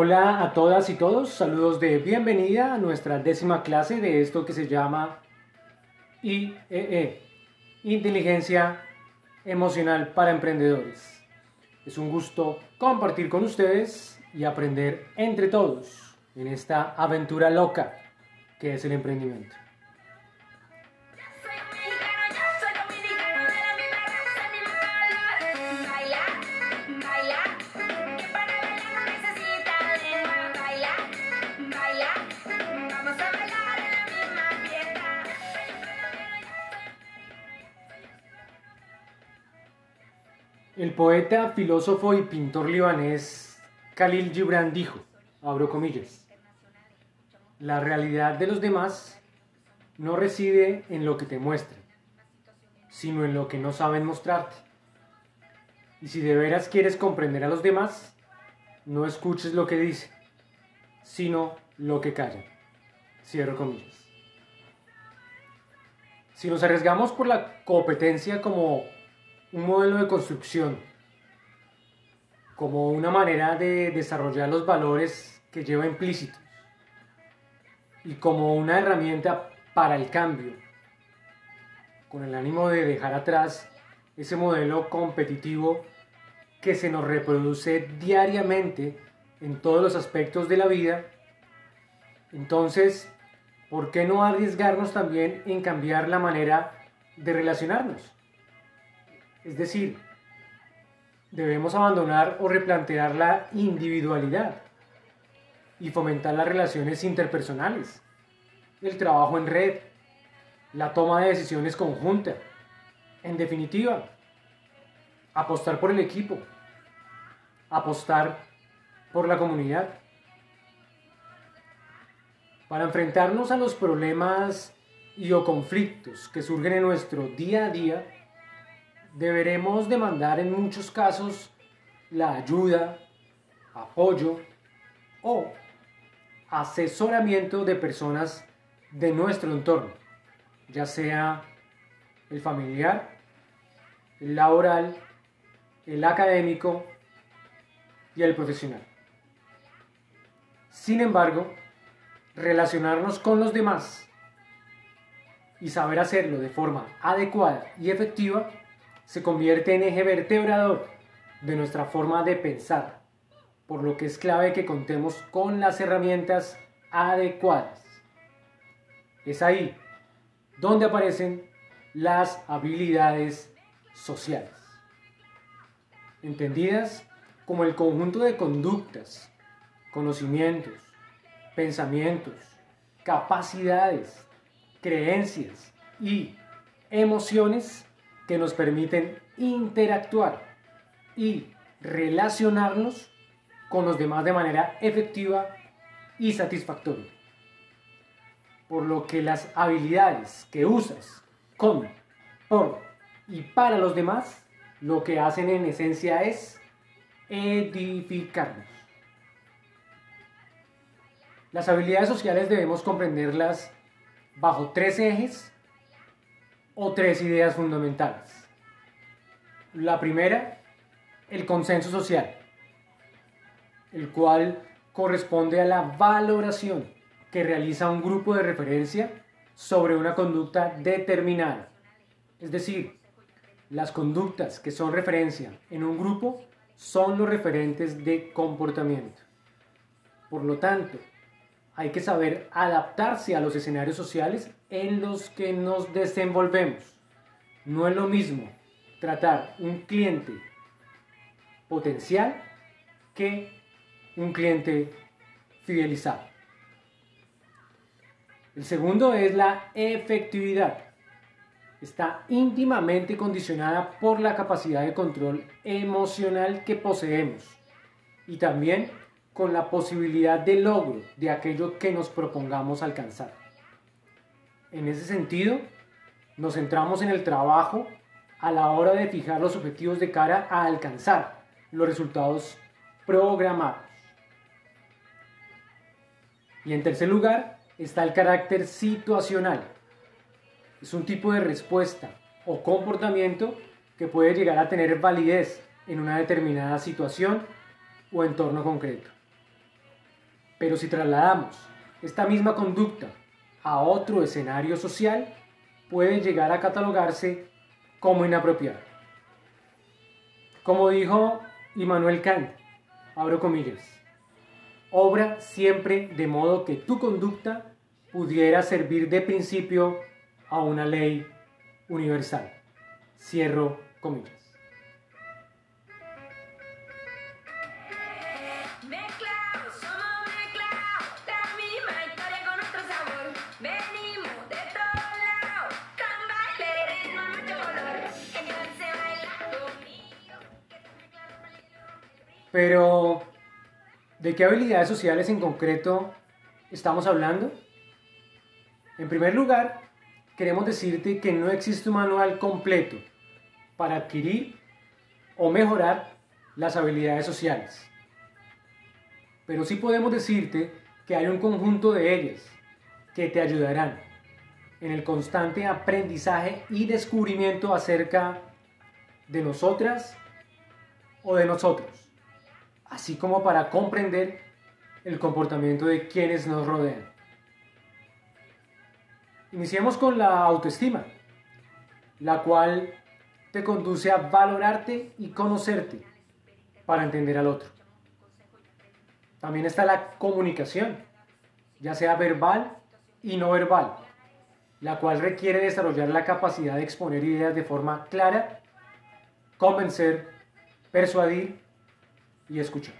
Hola a todas y todos, saludos de bienvenida a nuestra décima clase de esto que se llama IEE, Inteligencia Emocional para Emprendedores. Es un gusto compartir con ustedes y aprender entre todos en esta aventura loca que es el emprendimiento. El poeta, filósofo y pintor libanés Khalil Gibran dijo, abro comillas, la realidad de los demás no reside en lo que te muestren, sino en lo que no saben mostrarte. Y si de veras quieres comprender a los demás, no escuches lo que dicen, sino lo que callan. Cierro comillas. Si nos arriesgamos por la competencia como un modelo de construcción como una manera de desarrollar los valores que lleva implícitos y como una herramienta para el cambio, con el ánimo de dejar atrás ese modelo competitivo que se nos reproduce diariamente en todos los aspectos de la vida, entonces, ¿por qué no arriesgarnos también en cambiar la manera de relacionarnos? Es decir, debemos abandonar o replantear la individualidad y fomentar las relaciones interpersonales, el trabajo en red, la toma de decisiones conjunta. En definitiva, apostar por el equipo, apostar por la comunidad. Para enfrentarnos a los problemas y o conflictos que surgen en nuestro día a día, deberemos demandar en muchos casos la ayuda, apoyo o asesoramiento de personas de nuestro entorno, ya sea el familiar, el laboral, el académico y el profesional. Sin embargo, relacionarnos con los demás y saber hacerlo de forma adecuada y efectiva se convierte en eje vertebrador de nuestra forma de pensar, por lo que es clave que contemos con las herramientas adecuadas. Es ahí donde aparecen las habilidades sociales, entendidas como el conjunto de conductas, conocimientos, pensamientos, capacidades, creencias y emociones que nos permiten interactuar y relacionarnos con los demás de manera efectiva y satisfactoria. Por lo que las habilidades que usas con, por y para los demás, lo que hacen en esencia es edificarnos. Las habilidades sociales debemos comprenderlas bajo tres ejes o tres ideas fundamentales. La primera, el consenso social, el cual corresponde a la valoración que realiza un grupo de referencia sobre una conducta determinada. Es decir, las conductas que son referencia en un grupo son los referentes de comportamiento. Por lo tanto, hay que saber adaptarse a los escenarios sociales en los que nos desenvolvemos. No es lo mismo tratar un cliente potencial que un cliente fidelizado. El segundo es la efectividad. Está íntimamente condicionada por la capacidad de control emocional que poseemos y también con la posibilidad de logro de aquello que nos propongamos alcanzar. En ese sentido, nos centramos en el trabajo a la hora de fijar los objetivos de cara a alcanzar los resultados programados. Y en tercer lugar está el carácter situacional. Es un tipo de respuesta o comportamiento que puede llegar a tener validez en una determinada situación o entorno concreto. Pero si trasladamos esta misma conducta a otro escenario social, puede llegar a catalogarse como inapropiada. Como dijo Immanuel Kant, abro comillas, obra siempre de modo que tu conducta pudiera servir de principio a una ley universal. Cierro comillas. Pero, ¿de qué habilidades sociales en concreto estamos hablando? En primer lugar, queremos decirte que no existe un manual completo para adquirir o mejorar las habilidades sociales. Pero sí podemos decirte que hay un conjunto de ellas que te ayudarán en el constante aprendizaje y descubrimiento acerca de nosotras o de nosotros así como para comprender el comportamiento de quienes nos rodean. Iniciemos con la autoestima, la cual te conduce a valorarte y conocerte para entender al otro. También está la comunicación, ya sea verbal y no verbal, la cual requiere desarrollar la capacidad de exponer ideas de forma clara, convencer, persuadir y escuchar.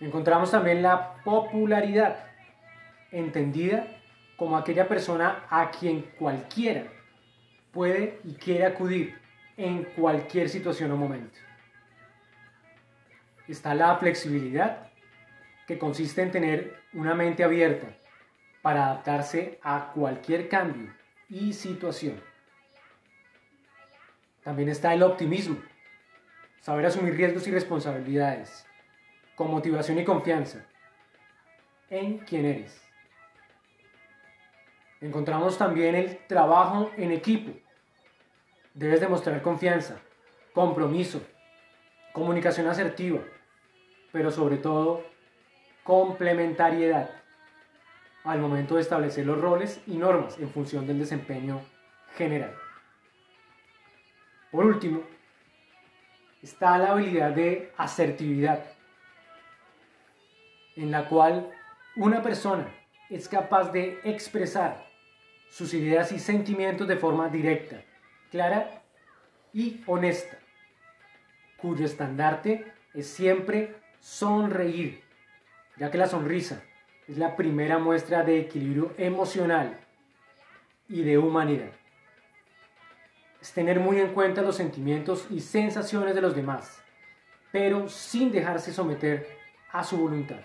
Encontramos también la popularidad, entendida como aquella persona a quien cualquiera puede y quiere acudir en cualquier situación o momento. Está la flexibilidad, que consiste en tener una mente abierta para adaptarse a cualquier cambio y situación. También está el optimismo, saber asumir riesgos y responsabilidades, con motivación y confianza en quién eres. Encontramos también el trabajo en equipo. Debes demostrar confianza, compromiso, comunicación asertiva, pero sobre todo complementariedad al momento de establecer los roles y normas en función del desempeño general. Por último, está la habilidad de asertividad, en la cual una persona es capaz de expresar sus ideas y sentimientos de forma directa, clara y honesta, cuyo estandarte es siempre sonreír, ya que la sonrisa es la primera muestra de equilibrio emocional y de humanidad es tener muy en cuenta los sentimientos y sensaciones de los demás, pero sin dejarse someter a su voluntad.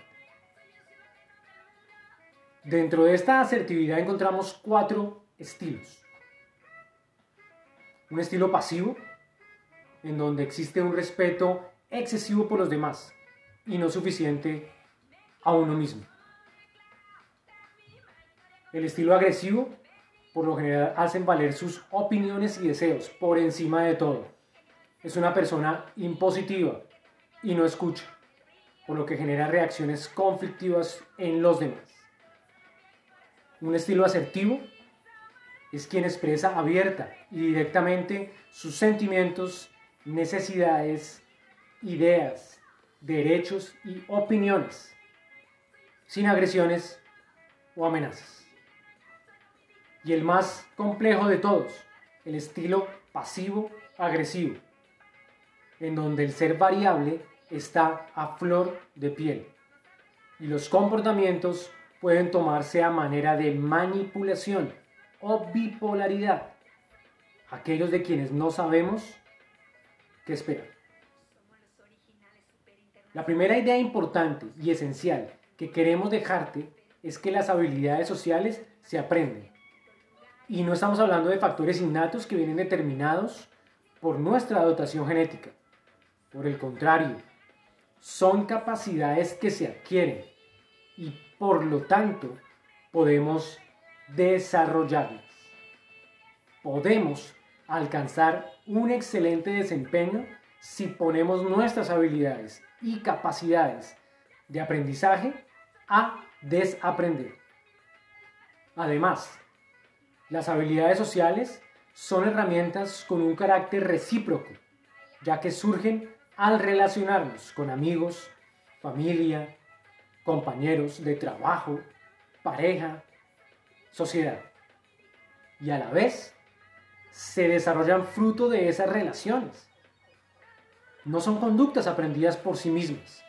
Dentro de esta asertividad encontramos cuatro estilos. Un estilo pasivo, en donde existe un respeto excesivo por los demás y no suficiente a uno mismo. El estilo agresivo, por lo general hacen valer sus opiniones y deseos por encima de todo. Es una persona impositiva y no escucha, por lo que genera reacciones conflictivas en los demás. Un estilo asertivo es quien expresa abierta y directamente sus sentimientos, necesidades, ideas, derechos y opiniones, sin agresiones o amenazas y el más complejo de todos, el estilo pasivo-agresivo, en donde el ser variable está a flor de piel. Y los comportamientos pueden tomarse a manera de manipulación o bipolaridad, aquellos de quienes no sabemos qué esperar. La primera idea importante y esencial que queremos dejarte es que las habilidades sociales se aprenden y no estamos hablando de factores innatos que vienen determinados por nuestra dotación genética. Por el contrario, son capacidades que se adquieren y por lo tanto podemos desarrollarlas. Podemos alcanzar un excelente desempeño si ponemos nuestras habilidades y capacidades de aprendizaje a desaprender. Además, las habilidades sociales son herramientas con un carácter recíproco, ya que surgen al relacionarnos con amigos, familia, compañeros de trabajo, pareja, sociedad. Y a la vez se desarrollan fruto de esas relaciones. No son conductas aprendidas por sí mismas,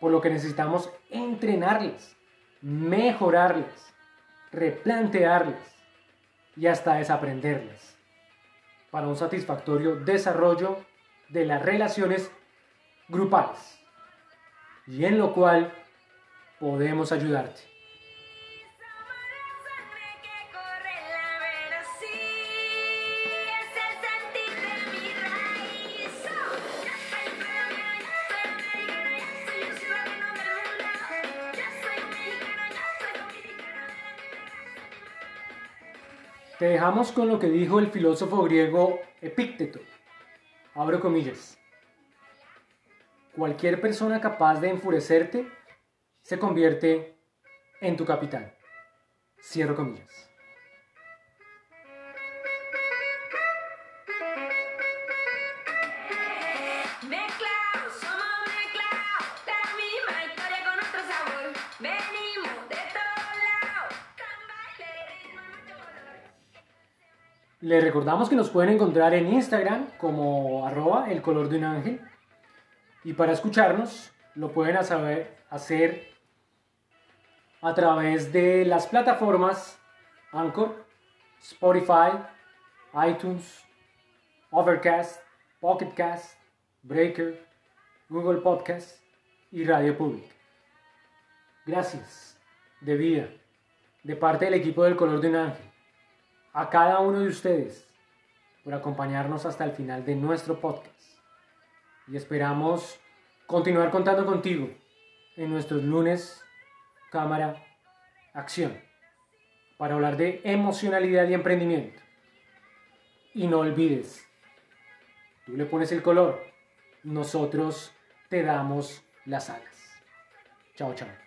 por lo que necesitamos entrenarlas, mejorarlas, replantearlas y hasta desaprenderlas para un satisfactorio desarrollo de las relaciones grupales y en lo cual podemos ayudarte. Te dejamos con lo que dijo el filósofo griego Epícteto. Abro comillas. Cualquier persona capaz de enfurecerte se convierte en tu capitán. Cierro comillas. Les recordamos que nos pueden encontrar en Instagram como arroba el color de un ángel. Y para escucharnos lo pueden hacer a través de las plataformas Anchor, Spotify, iTunes, Overcast, Pocketcast, Breaker, Google Podcast y Radio Public. Gracias de vida de parte del equipo del color de un ángel a cada uno de ustedes por acompañarnos hasta el final de nuestro podcast. Y esperamos continuar contando contigo en nuestros lunes cámara acción para hablar de emocionalidad y emprendimiento. Y no olvides, tú le pones el color, nosotros te damos las alas. Chao, chao.